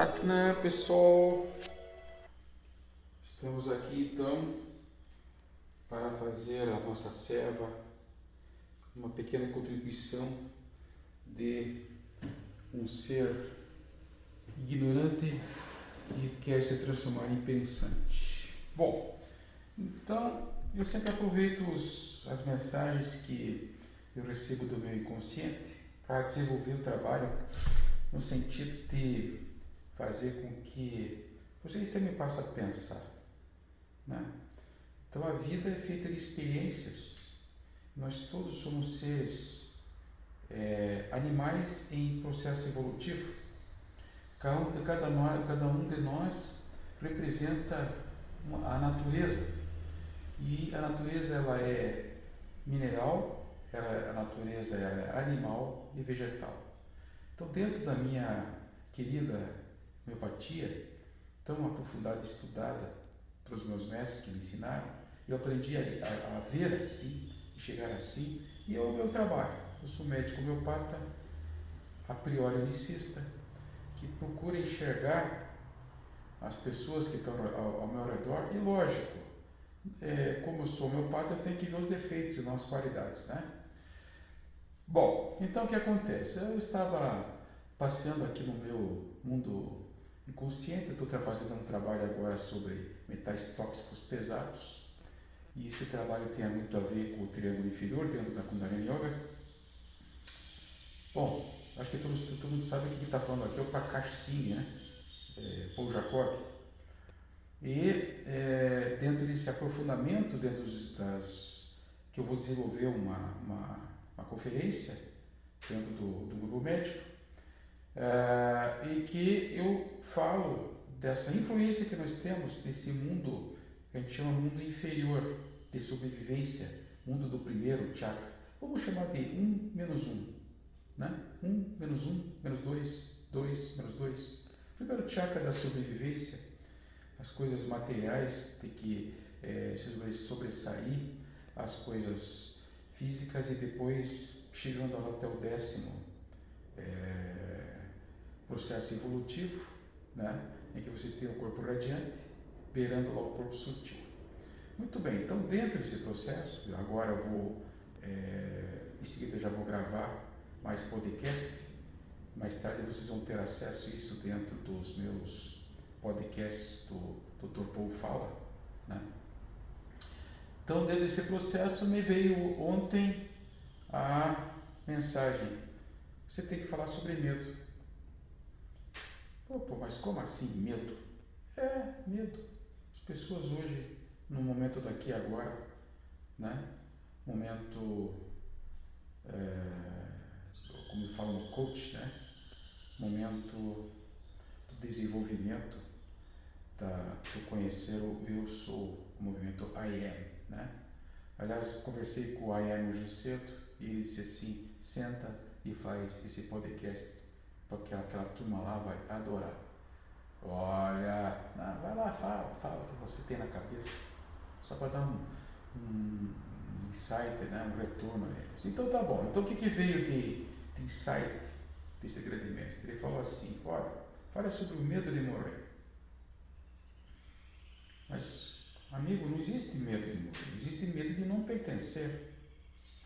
Satnam, pessoal. Estamos aqui então para fazer a nossa serva uma pequena contribuição de um ser ignorante que quer se transformar em pensante. Bom, então eu sempre aproveito os, as mensagens que eu recebo do meu inconsciente para desenvolver o trabalho no sentido de fazer com que vocês também passem a pensar. Né? Então a vida é feita de experiências. Nós todos somos seres é, animais em processo evolutivo. Cada um, cada, cada um de nós representa a natureza. E a natureza ela é mineral, ela, a natureza ela é animal e vegetal. Então dentro da minha querida homeopatia, tão aprofundada e estudada pelos meus mestres que me ensinaram, eu aprendi a, a, a ver assim, chegar assim, e é o meu trabalho. Eu sou médico homeopata, a priori unicista, que procura enxergar as pessoas que estão ao, ao meu redor, e lógico, é, como eu sou homeopata, eu tenho que ver os defeitos e não as qualidades, né? Bom, então o que acontece? Eu estava passeando aqui no meu mundo inconsciente. Estou fazendo um trabalho agora sobre metais tóxicos pesados. E esse trabalho tem muito a ver com o triângulo inferior dentro da Kundalini Yoga. Bom, acho que todo, todo mundo sabe o que está falando aqui é o Prakash Singh, né? É, Paul Jacob. E é, dentro desse aprofundamento, dentro das que eu vou desenvolver uma, uma, uma conferência dentro do, do grupo médico, Uh, e que eu falo dessa influência que nós temos desse mundo que a gente chama mundo inferior de sobrevivência, mundo do primeiro chakra. Vamos chamar de 1 um menos 1. Um, né? 1 um, menos 1, um, menos 2, 2, menos 2. Primeiro chakra da sobrevivência, as coisas materiais tem que é, se sobressair, as coisas físicas e depois chegando até o décimo. É, processo evolutivo, né, em que vocês têm o corpo radiante beirando lá o corpo sutil. Muito bem, então dentro desse processo, agora eu vou, é, em seguida já vou gravar mais podcast, mais tarde vocês vão ter acesso a isso dentro dos meus podcasts do Dr. Paul Fala. Né? Então, dentro desse processo, me veio ontem a mensagem: você tem que falar sobre medo. Pô, mas como assim medo? É, medo. As pessoas hoje, no momento daqui e agora, né? Momento, é, como fala no coach, né? Momento do desenvolvimento, da, do conhecer o eu sou, o movimento I am, né? Aliás, conversei com o I am hoje cedo e ele disse assim, senta e faz esse podcast porque aquela turma lá vai adorar. Olha, vai lá, fala, fala o que você tem na cabeça, só para dar um, um, insight, né, um retorno a eles. Então tá bom, então o que, que veio de, de insight desse grande mestre? Ele falou assim, olha, fala sobre o medo de morrer. Mas, amigo, não existe medo de morrer, existe medo de não pertencer.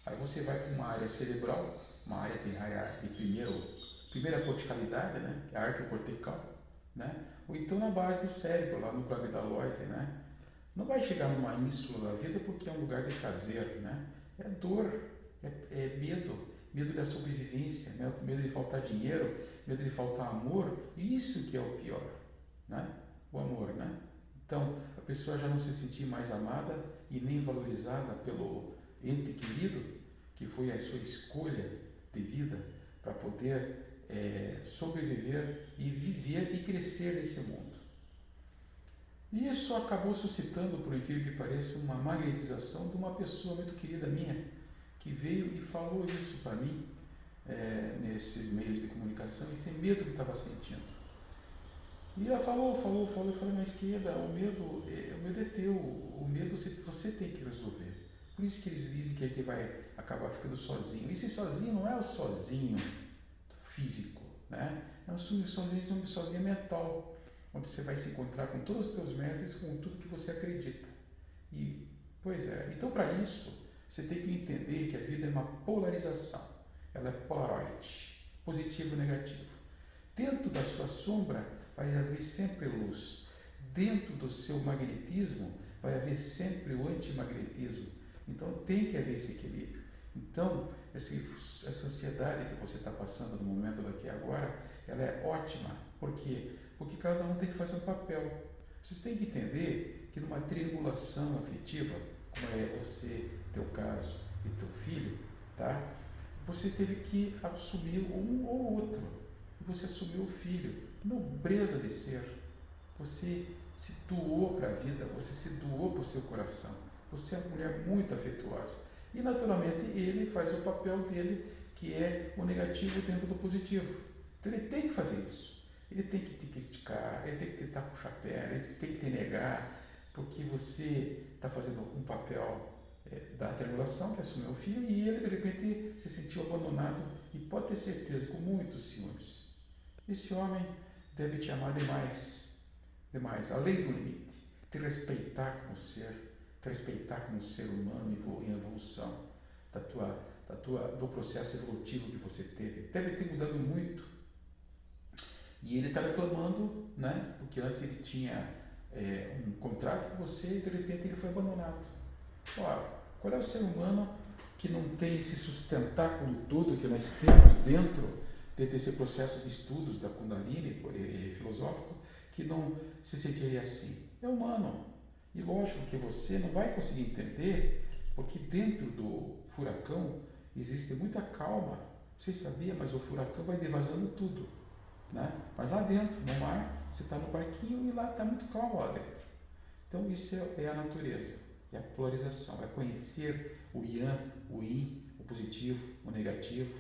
Aí você vai para uma área cerebral, uma área de, de primeiro primeira corticalidade, né, é a arqueocortical, né, ou então na base do cérebro, lá no amidaloide, né, não vai chegar numa ínsula da vida porque é um lugar de prazer, né, é dor, é, é medo, medo da sobrevivência, medo de faltar dinheiro, medo de faltar amor, isso que é o pior, né, o amor, né. Então, a pessoa já não se sentir mais amada e nem valorizada pelo ente querido, que foi a sua escolha de vida para poder é, sobreviver e viver e crescer nesse mundo. E isso acabou suscitando, por incrível que pareça, uma magnetização de uma pessoa muito querida minha, que veio e falou isso para mim é, nesses meios de comunicação, esse medo que estava sentindo. E ela falou, falou, falou, eu falei, mas querida, o medo, é, o medo é teu, o medo você, você tem que resolver. Por isso que eles dizem que a gente vai acabar ficando sozinho. E se sozinho não é o sozinho físico, Né? É um sonho sozinho, sozinho mental, onde você vai se encontrar com todos os teus mestres, com tudo que você acredita. E, pois é, então para isso, você tem que entender que a vida é uma polarização. Ela é polaroid, positivo e negativo. Dentro da sua sombra vai haver sempre luz. Dentro do seu magnetismo vai haver sempre o antimagnetismo. Então tem que haver esse equilíbrio. Então, essa ansiedade que você está passando no momento daqui agora, ela é ótima. Por quê? Porque cada um tem que fazer um papel. Vocês têm que entender que numa triangulação afetiva, como é você, teu caso e teu filho, tá? Você teve que assumir um ou outro. Você assumiu o filho. Nobreza de ser. Você se doou para a vida, você se doou para o seu coração. Você é uma mulher muito afetuosa. E naturalmente ele faz o papel dele, que é o negativo dentro do positivo. Então ele tem que fazer isso. Ele tem que te criticar, ele tem que tentar puxar perna, ele tem que te negar, porque você está fazendo um papel é, da triangulação, que assumiu o filho, e ele de repente se sentiu abandonado e pode ter certeza, com muitos ciúmes. Esse homem deve te amar demais, demais, além do limite, te respeitar como ser, respeitar como ser humano em evolução da tua, da tua, do processo evolutivo que você teve. Deve ter mudado muito. E ele está reclamando, né? Porque antes ele tinha é, um contrato com você e de repente ele foi abandonado. Ora, qual é o ser humano que não tem se sustentar com tudo que nós temos dentro desse processo de estudos da Kundalini filosófico que não se sentiria assim? É humano. E lógico que você não vai conseguir entender, porque dentro do furacão existe muita calma. Você sabia, mas o furacão vai devasando tudo. Né? Mas lá dentro, no mar, você está no barquinho e lá está muito calmo lá dentro. Então isso é, é a natureza, é a polarização, é conhecer o yang, o yin, o positivo, o negativo.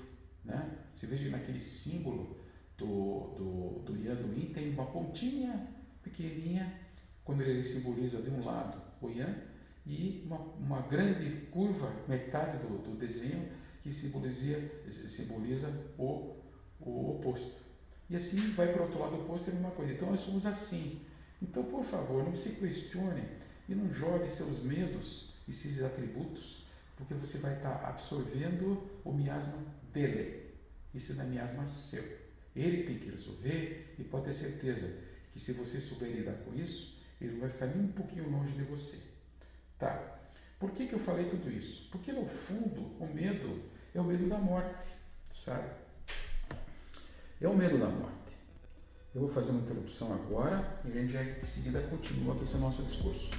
Né? Você veja que naquele símbolo do, do, do yang, do yin, tem uma pontinha pequenininha quando ele simboliza de um lado o Yang e uma, uma grande curva, metade do, do desenho, que simboliza, simboliza o, o oposto. E assim vai para o outro lado oposto, é a mesma coisa. Então nós somos assim. Então, por favor, não se questione e não jogue seus medos e seus atributos, porque você vai estar absorvendo o miasma dele. Isso não é miasma seu. Ele tem que resolver e pode ter certeza que se você souber lidar com isso, ele vai ficar nem um pouquinho longe de você. Tá? Por que, que eu falei tudo isso? Porque no fundo o medo é o medo da morte, sabe? É o medo da morte. Eu vou fazer uma interrupção agora e a gente já em seguida continua com esse nosso discurso.